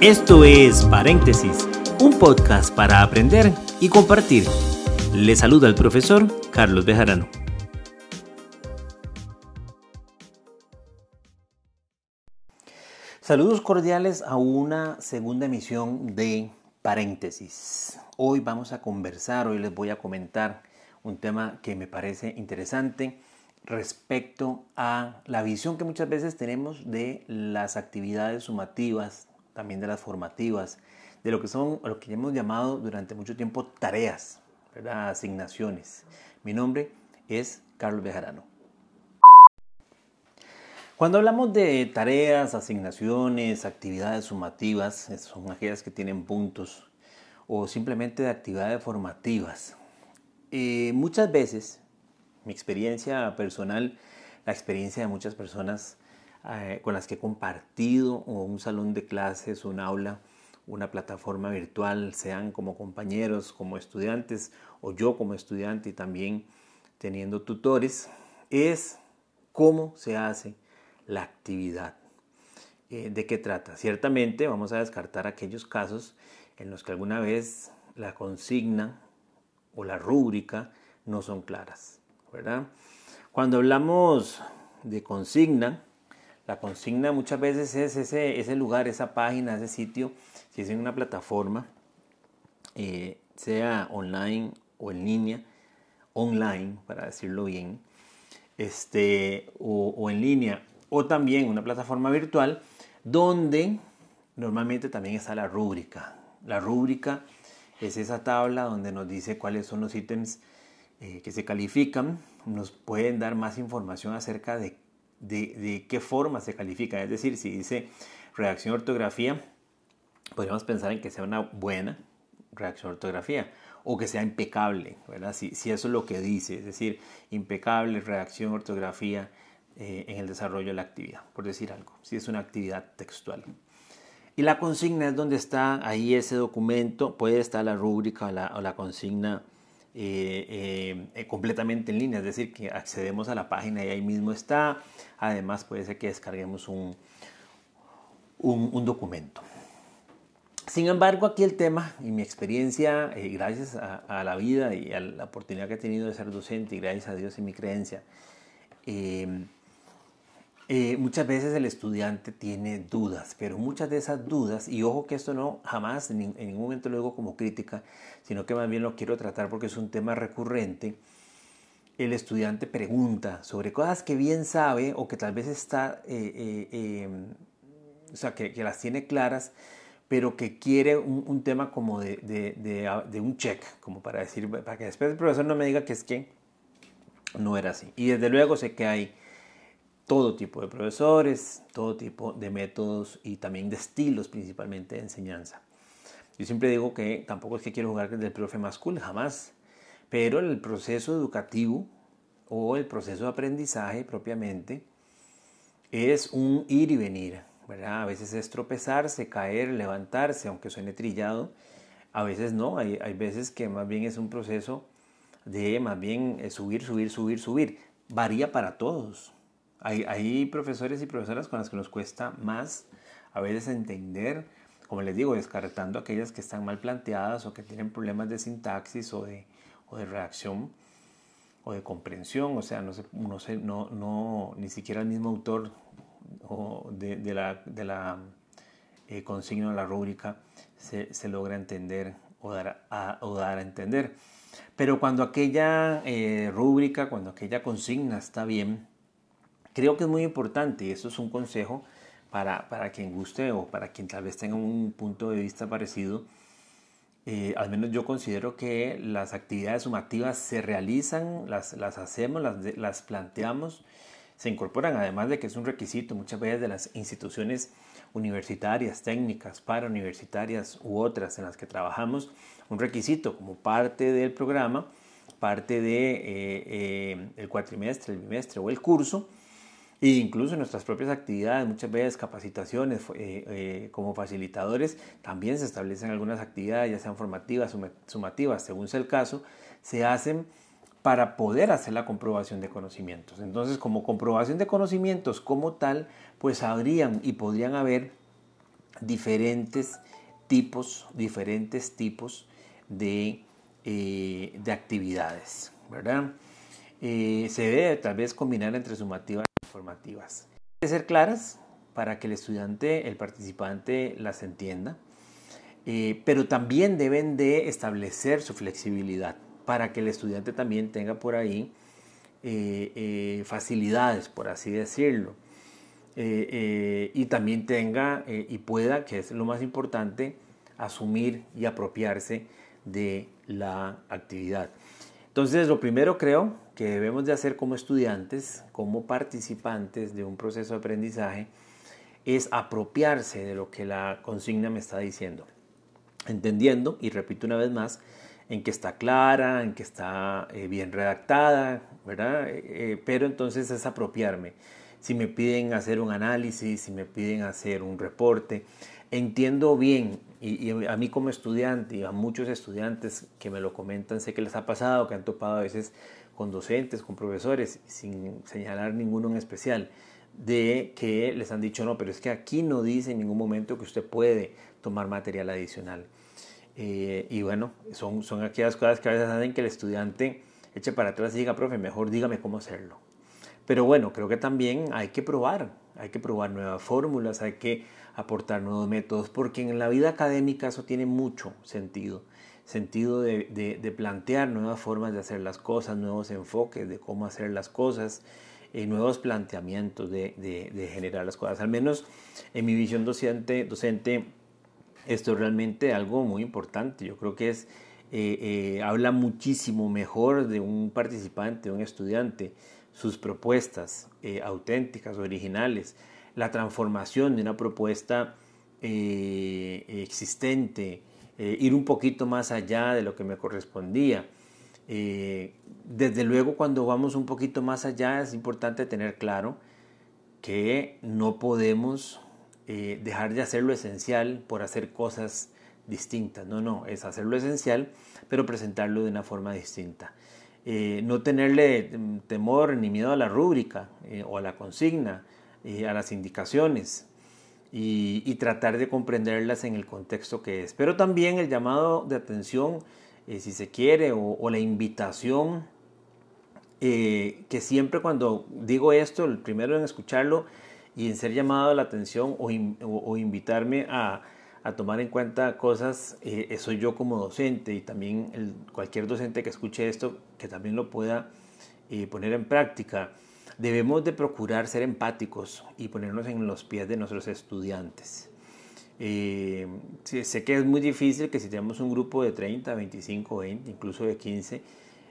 Esto es Paréntesis, un podcast para aprender y compartir. Le saluda el profesor Carlos Bejarano. Saludos cordiales a una segunda emisión de Paréntesis. Hoy vamos a conversar, hoy les voy a comentar un tema que me parece interesante respecto a la visión que muchas veces tenemos de las actividades sumativas, también de las formativas, de lo que son lo que hemos llamado durante mucho tiempo tareas, asignaciones. Mi nombre es Carlos Bejarano. Cuando hablamos de tareas, asignaciones, actividades sumativas, son aquellas que tienen puntos, o simplemente de actividades formativas, eh, muchas veces mi experiencia personal, la experiencia de muchas personas eh, con las que he compartido o un salón de clases, un aula, una plataforma virtual, sean como compañeros, como estudiantes o yo como estudiante y también teniendo tutores, es cómo se hace la actividad. Eh, ¿De qué trata? Ciertamente vamos a descartar aquellos casos en los que alguna vez la consigna o la rúbrica no son claras. ¿verdad? Cuando hablamos de consigna, la consigna muchas veces es ese, ese lugar, esa página, ese sitio, si es en una plataforma, eh, sea online o en línea, online, para decirlo bien, este, o, o en línea, o también una plataforma virtual, donde normalmente también está la rúbrica. La rúbrica es esa tabla donde nos dice cuáles son los ítems eh, que se califican nos pueden dar más información acerca de, de, qué forma se califica. Es decir, si dice redacción ortografía, podríamos pensar en que sea una buena redacción ortografía o que sea impecable, ¿verdad? Si, si eso es lo que dice, es decir, impecable redacción ortografía eh, en el desarrollo de la actividad, por decir algo, si es una actividad textual. Y la consigna es donde está ahí ese documento, puede estar la rúbrica o la, o la consigna eh, eh, completamente en línea, es decir, que accedemos a la página y ahí mismo está. Además, puede ser que descarguemos un, un, documento. Sin embargo, aquí el tema y mi experiencia, eh, gracias a, la vida y a la oportunidad que he tenido de ser docente y gracias a Dios y mi creencia, eh, muchas veces el estudiante tiene dudas, pero muchas de esas dudas, y ojo que esto no jamás en, ningún momento lo digo como crítica, sino que más bien lo quiero tratar porque es un tema recurrente, el estudiante pregunta sobre cosas que bien sabe o que tal vez está, eh, eh, em, o sea, que, las tiene claras, pero que quiere un, tema como de, de, un check, como para decir, para que después el profesor no me diga que es que no era así. Y desde luego sé que hay todo tipo de profesores, todo tipo de métodos y también de estilos principalmente de enseñanza. Yo siempre digo que tampoco es que quiero jugar del profe más cool, jamás. Pero el proceso educativo o el proceso de aprendizaje propiamente es un ir y venir, ¿verdad? A veces es tropezarse, caer, levantarse, aunque suene trillado. A veces no, hay, hay veces que más bien es un proceso de más bien subir, subir, subir, subir. Varía para todos, hay, profesores y profesoras con las que nos cuesta más a veces entender, como les digo, descartando aquellas que están mal planteadas o que tienen problemas de sintaxis o de, o de reacción o de comprensión, o sea, no, sé, no, no ni siquiera el mismo autor de, la, de la eh, consigna o la rúbrica se, logra entender o dar, a, o dar a entender. Pero cuando aquella eh, rúbrica, cuando aquella consigna está bien, Creo que es muy importante y eso es un consejo para, para quien guste o para quien tal vez tenga un punto de vista parecido. Eh, al menos yo considero que las actividades sumativas se realizan, las, las hacemos, las, las planteamos, se incorporan, además de que es un requisito muchas veces de las instituciones universitarias, técnicas, para universitarias u otras en las que trabajamos, un requisito como parte del programa, parte del de, eh, eh, el cuatrimestre, el bimestre o el curso, e incluso en nuestras propias actividades, muchas veces capacitaciones eh, eh, como facilitadores, también se establecen algunas actividades, ya sean formativas, sumativas, según sea el caso, se hacen para poder hacer la comprobación de conocimientos. Entonces, como comprobación de conocimientos como tal, pues habrían y podrían haber diferentes tipos, diferentes tipos de, eh, de actividades, ¿verdad? Se debe tal vez combinar entre sumativas y formativas. Deben ser claras para que el estudiante, el participante las entienda, eh, pero también deben de establecer su flexibilidad para que el estudiante también tenga por ahí facilidades, por así decirlo. y también tenga y pueda, que es lo más importante, asumir y apropiarse de la actividad. Entonces, lo primero creo que debemos de hacer como estudiantes, como participantes de un proceso de aprendizaje, es apropiarse de lo que la consigna me está diciendo. Entendiendo, y repito una vez más, en que está clara, en que está eh, bien redactada, ¿verdad? Eh, eh, pero entonces es apropiarme. Si me piden hacer un análisis, si me piden hacer un reporte, entiendo bien, y, a mí como estudiante y a muchos estudiantes que me lo comentan, sé que les ha pasado, que han topado a veces con docentes, con profesores, sin señalar ninguno en especial, de que les han dicho, no, pero es que aquí no dice en ningún momento que usted puede tomar material adicional. Eh, y bueno, son, son aquellas cosas que a veces hacen que el estudiante eche para atrás y diga, profe, mejor dígame cómo hacerlo. Pero bueno, creo que también hay que probar, hay que probar nuevas fórmulas, hay que aportar nuevos métodos, porque en la vida académica eso tiene mucho sentido, sentido de, plantear nuevas formas de hacer las cosas, nuevos enfoques de cómo hacer las cosas, eh, nuevos planteamientos de, generar las cosas. Al menos en mi visión docente, docente esto es realmente algo muy importante. Yo creo que es, eh, eh, habla muchísimo mejor de un participante, de un estudiante, sus propuestas auténticas, originales, la transformación de una propuesta eh, existente, eh, ir un poquito más allá de lo que me correspondía. Eh, desde luego cuando vamos un poquito más allá es importante tener claro que no podemos dejar de hacer lo esencial por hacer cosas distintas. No, no, es hacer lo esencial, pero presentarlo de una forma distinta. No tenerle mm, temor ni miedo a la rúbrica o a la consigna, a las indicaciones y, tratar de comprenderlas en el contexto que es. Pero también el llamado de atención, eh, si se quiere, o, la invitación, eh, que siempre cuando digo esto, el primero en escucharlo y en ser llamado a la atención o, invitarme a, tomar en cuenta cosas, eh, soy yo como docente y también cualquier docente que escuche esto, que también lo pueda poner en práctica debemos de procurar ser empáticos y ponernos en los pies de nuestros estudiantes. Eh, sé que es muy difícil que si tenemos un grupo de 30, 25, 20, incluso de 15, eh,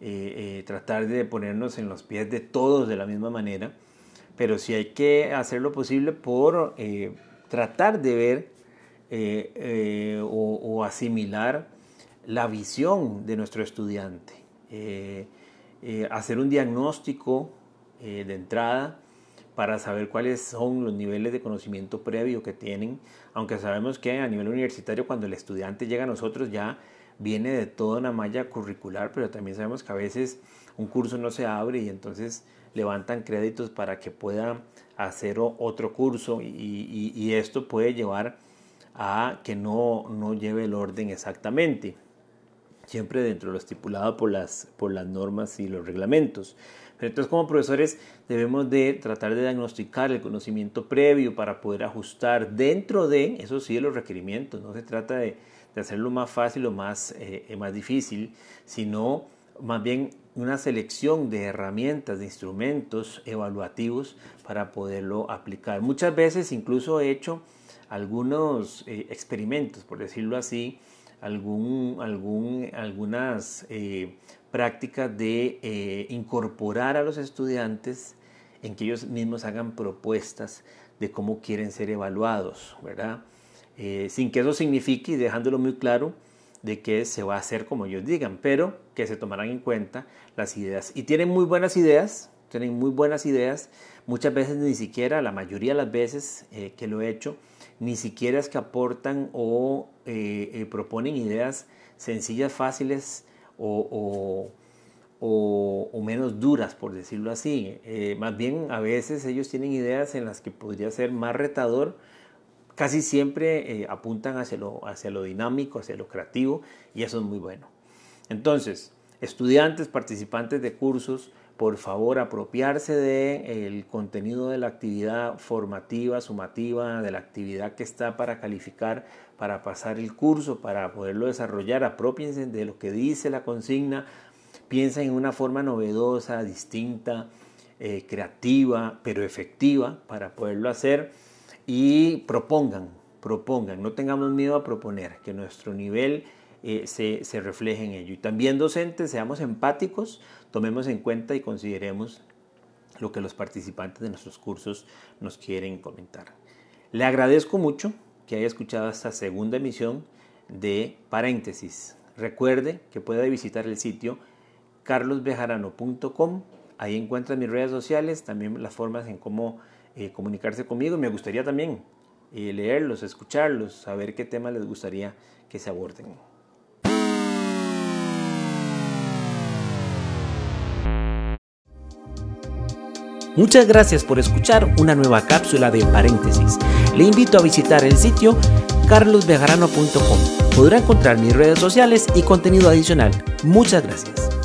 eh, tratar de ponernos en los pies de todos de la misma manera, pero sí hay que hacer lo posible por tratar de ver o, o, asimilar la visión de nuestro estudiante, hacer un diagnóstico eh, de entrada para saber cuáles son los niveles de conocimiento previo que tienen, aunque sabemos que a nivel universitario cuando el estudiante llega a nosotros ya viene de toda una malla curricular, pero también sabemos que a veces un curso no se abre y entonces levantan créditos para que pueda hacer otro curso y, esto puede llevar a que no, no lleve el orden exactamente, siempre dentro de lo estipulado por las, por las normas y los reglamentos. Pero entonces como profesores debemos de tratar de diagnosticar el conocimiento previo para poder ajustar dentro de, eso sí, los requerimientos. No se trata de, hacerlo más fácil o más, eh, más difícil, sino más bien una selección de herramientas, de instrumentos evaluativos para poderlo aplicar. Muchas veces incluso he hecho algunos eh, experimentos, por decirlo así, algún, algún, algunas eh, práctica de eh, incorporar a los estudiantes en que ellos mismos hagan propuestas de cómo quieren ser evaluados, ¿verdad? Eh, sin que eso signifique, y dejándolo muy claro, de que se va a hacer como ellos digan, pero que se tomarán en cuenta las ideas. Y tienen muy buenas ideas, tienen muy buenas ideas, muchas veces ni siquiera, la mayoría de las veces eh, que lo he hecho, ni siquiera es que aportan o proponen ideas sencillas, fáciles, o, menos duras, por decirlo así. Eh, más bien, a veces ellos tienen ideas en las que podría ser más retador casi siempre eh, apuntan hacia lo, hacia lo dinámico, hacia lo creativo y eso es muy bueno. Entonces, estudiantes, participantes de cursos, por favor apropiarse del contenido de la actividad formativa, sumativa, de la actividad que está para calificar, para pasar el curso, para poderlo desarrollar, apropiense de lo que dice la consigna, piensa en una forma novedosa, distinta, eh, creativa, pero efectiva para poderlo hacer y propongan, propongan, no tengamos miedo a proponer, que nuestro nivel eh, se, refleje en ello. Y también docentes, seamos empáticos, tomemos en cuenta y consideremos lo que los participantes de nuestros cursos nos quieren comentar. Le agradezco mucho que haya escuchado esta segunda emisión de Paréntesis. Recuerde que puede visitar el sitio carlosbejarano.com. Ahí encuentra mis redes sociales, también las formas en cómo eh, comunicarse conmigo. Me gustaría también eh, leerlos, escucharlos, saber qué temas les gustaría que se aborden. Muchas gracias por escuchar una nueva cápsula de paréntesis. Le invito a visitar el sitio carlosbejarano.com. Podrá encontrar mis redes sociales y contenido adicional. Muchas gracias.